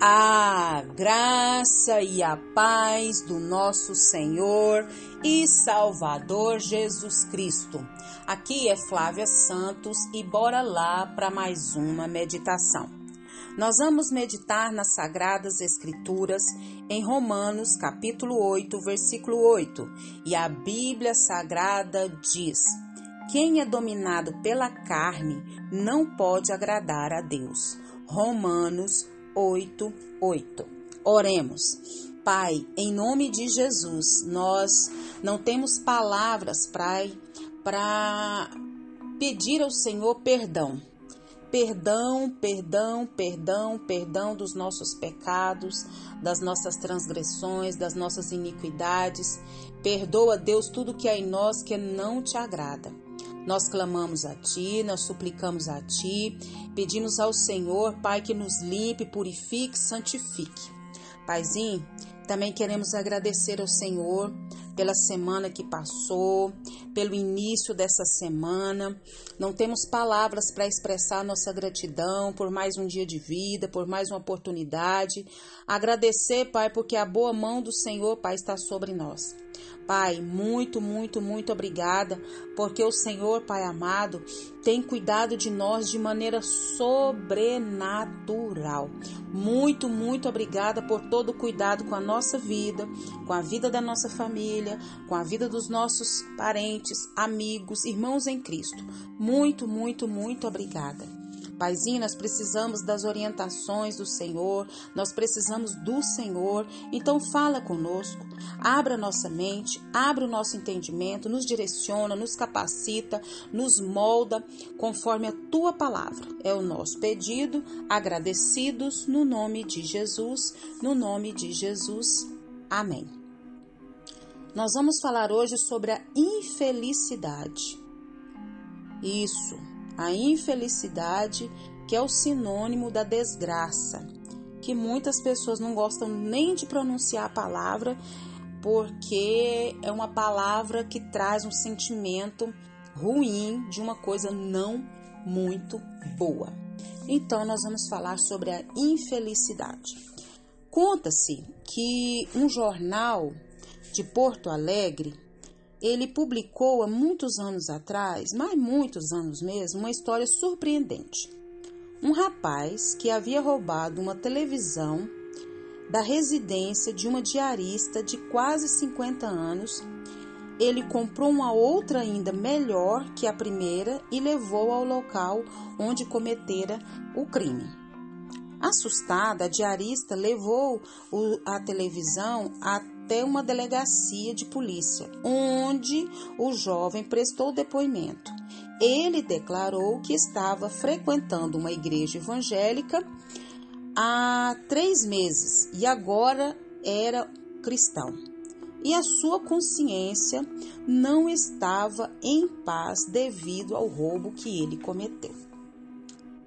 A graça e a paz do nosso Senhor e Salvador Jesus Cristo. Aqui é Flávia Santos e bora lá para mais uma meditação. Nós vamos meditar nas Sagradas Escrituras em Romanos, capítulo 8, versículo 8. E a Bíblia Sagrada diz: Quem é dominado pela carne não pode agradar a Deus. Romanos 8, 8. Oremos. Pai, em nome de Jesus, nós não temos palavras para pedir ao Senhor perdão. Perdão, perdão, perdão, perdão dos nossos pecados, das nossas transgressões, das nossas iniquidades. Perdoa, Deus, tudo que há em nós que não te agrada. Nós clamamos a Ti, nós suplicamos a Ti, pedimos ao Senhor, Pai, que nos limpe, purifique, santifique. Paizinho, também queremos agradecer ao Senhor pela semana que passou, pelo início dessa semana. Não temos palavras para expressar nossa gratidão por mais um dia de vida, por mais uma oportunidade. Agradecer, Pai, porque a boa mão do Senhor, Pai, está sobre nós. Pai, muito, muito, muito obrigada, porque o Senhor, Pai amado, tem cuidado de nós de maneira sobrenatural. Muito, muito obrigada por todo o cuidado com a nossa vida, com a vida da nossa família, com a vida dos nossos parentes, amigos, irmãos em Cristo. Muito, muito, muito obrigada. Paizinho, nós precisamos das orientações do Senhor, nós precisamos do Senhor. Então fala conosco, abra nossa mente, abra o nosso entendimento, nos direciona, nos capacita, nos molda conforme a tua palavra. É o nosso pedido, agradecidos no nome de Jesus, no nome de Jesus. Amém. Nós vamos falar hoje sobre a infelicidade. Isso, a infelicidade, que é o sinônimo da desgraça, que muitas pessoas não gostam nem de pronunciar a palavra, porque é uma palavra que traz um sentimento ruim de uma coisa não muito boa. Então, nós vamos falar sobre a infelicidade. Conta-se que um jornal de Porto Alegre ele publicou há muitos anos atrás, mas muitos anos mesmo, uma história surpreendente. Um rapaz que havia roubado uma televisão da residência de uma diarista de quase 50 anos, ele comprou uma outra ainda melhor que a primeira e levou ao local onde cometera o crime. Assustada, a diarista levou a televisão até uma delegacia de polícia, onde o jovem prestou depoimento. Ele declarou que estava frequentando uma igreja evangélica há três meses e agora era cristão. E a sua consciência não estava em paz devido ao roubo que ele cometeu.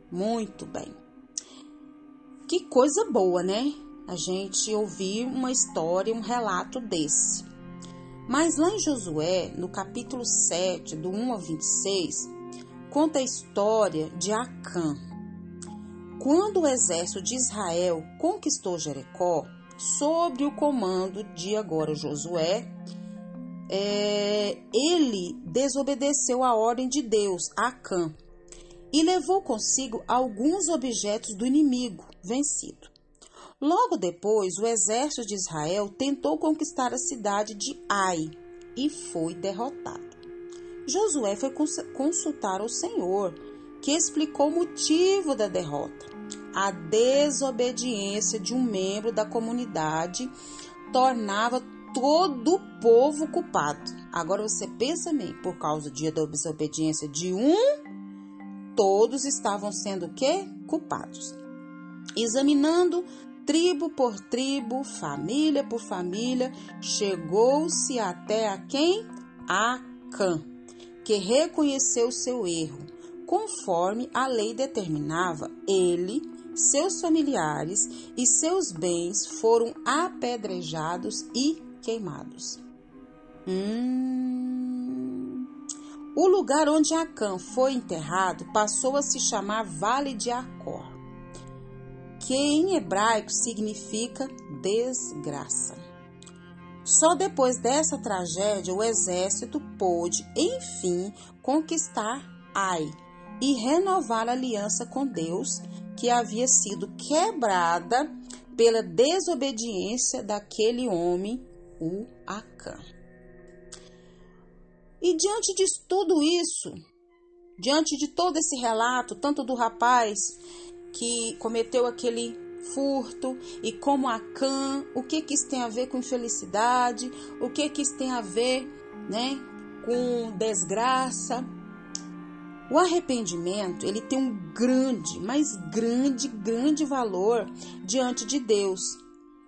Muito bem. Que coisa boa, né? a gente ouvir uma história, um relato desse. Mas lá em Josué, no capítulo 7, do 1 ao 26, conta a história de Acã. Quando o exército de Israel conquistou Jericó, sob o comando de agora Josué, é, ele desobedeceu a ordem de Deus, Acã, e levou consigo alguns objetos do inimigo vencido. Logo depois, o exército de Israel tentou conquistar a cidade de Ai e foi derrotado. Josué foi consultar o Senhor, que explicou o motivo da derrota. A desobediência de um membro da comunidade tornava todo o povo culpado. Agora você pensa bem, por causa da desobediência de um, todos estavam sendo o quê? Culpados. Examinando tribo por tribo, família por família, chegou-se até a quem? A Cã, que reconheceu seu erro. Conforme a lei determinava, ele, seus familiares e seus bens foram apedrejados e queimados. Hum. O lugar onde Acã foi enterrado passou a se chamar Vale de Acor que em hebraico significa desgraça. Só depois dessa tragédia o exército pôde, enfim, conquistar Ai e renovar a aliança com Deus, que havia sido quebrada pela desobediência daquele homem, o Acã. E diante de tudo isso, diante de todo esse relato, tanto do rapaz que cometeu aquele furto e como Acã, o que que isso tem a ver com infelicidade, o que que isso tem a ver, né, com desgraça? O arrependimento, ele tem um grande, mas grande, grande valor diante de Deus,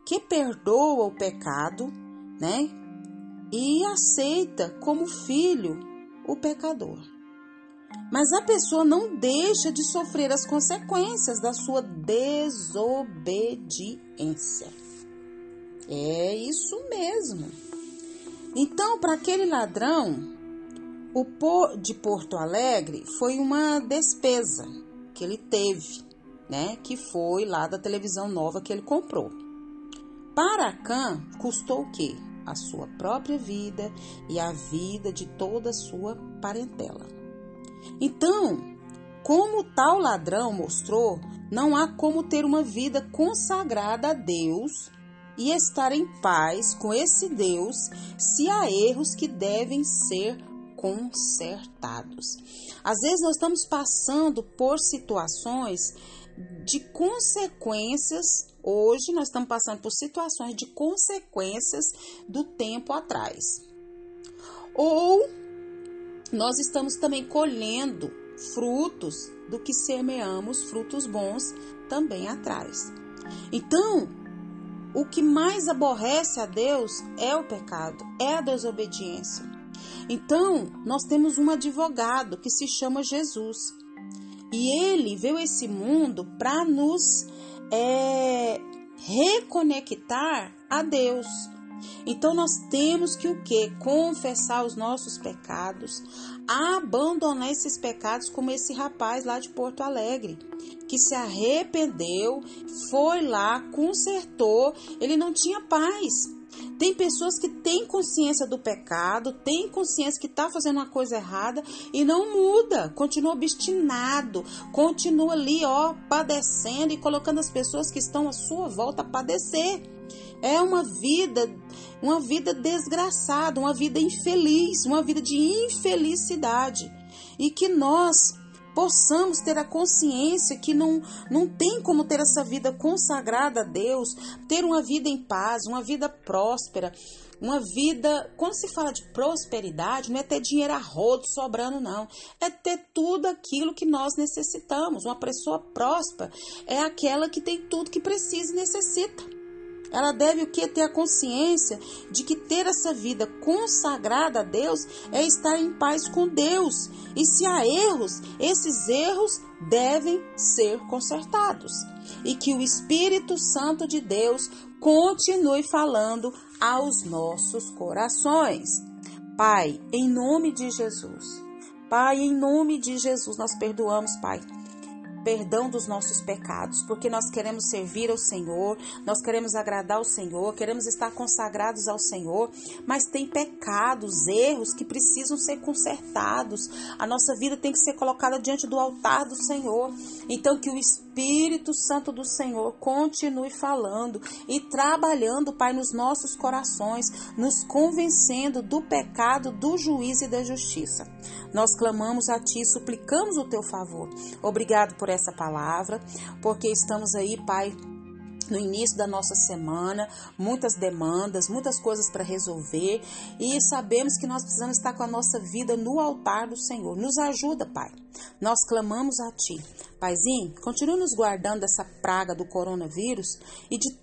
que perdoa o pecado, né? E aceita como filho o pecador. Mas a pessoa não deixa de sofrer as consequências da sua desobediência. É isso mesmo. Então, para aquele ladrão, o Por de Porto Alegre foi uma despesa que ele teve, né? Que foi lá da televisão nova que ele comprou. Para Can, custou o quê? A sua própria vida e a vida de toda a sua parentela. Então, como tal ladrão mostrou, não há como ter uma vida consagrada a Deus e estar em paz com esse Deus se há erros que devem ser consertados. Às vezes nós estamos passando por situações de consequências. Hoje nós estamos passando por situações de consequências do tempo atrás. Ou nós estamos também colhendo frutos do que semeamos, frutos bons também atrás. Então, o que mais aborrece a Deus é o pecado, é a desobediência. Então, nós temos um advogado que se chama Jesus. E ele veio esse mundo para nos é, reconectar a Deus. Então nós temos que o que? Confessar os nossos pecados, abandonar esses pecados, como esse rapaz lá de Porto Alegre, que se arrependeu, foi lá, consertou, ele não tinha paz. Tem pessoas que têm consciência do pecado, têm consciência que está fazendo uma coisa errada e não muda, continua obstinado, continua ali, ó, padecendo e colocando as pessoas que estão à sua volta a padecer. É uma vida, uma vida desgraçada, uma vida infeliz, uma vida de infelicidade. E que nós possamos ter a consciência que não, não tem como ter essa vida consagrada a Deus, ter uma vida em paz, uma vida próspera, uma vida. Quando se fala de prosperidade, não é ter dinheiro a rodo sobrando, não. É ter tudo aquilo que nós necessitamos. Uma pessoa próspera é aquela que tem tudo que precisa e necessita. Ela deve o que? Ter a consciência de que ter essa vida consagrada a Deus é estar em paz com Deus. E se há erros, esses erros devem ser consertados. E que o Espírito Santo de Deus continue falando aos nossos corações. Pai, em nome de Jesus. Pai, em nome de Jesus, nós perdoamos, Pai perdão dos nossos pecados, porque nós queremos servir ao Senhor, nós queremos agradar ao Senhor, queremos estar consagrados ao Senhor, mas tem pecados, erros que precisam ser consertados. A nossa vida tem que ser colocada diante do altar do Senhor. Então que o Espírito Santo do Senhor continue falando e trabalhando, Pai, nos nossos corações, nos convencendo do pecado, do juízo e da justiça. Nós clamamos a Ti, suplicamos o Teu favor. Obrigado por essa palavra, porque estamos aí, Pai, no início da nossa semana, muitas demandas, muitas coisas para resolver e sabemos que nós precisamos estar com a nossa vida no altar do Senhor. Nos ajuda, Pai. Nós clamamos a Ti. Paizinho, continue nos guardando dessa praga do coronavírus e de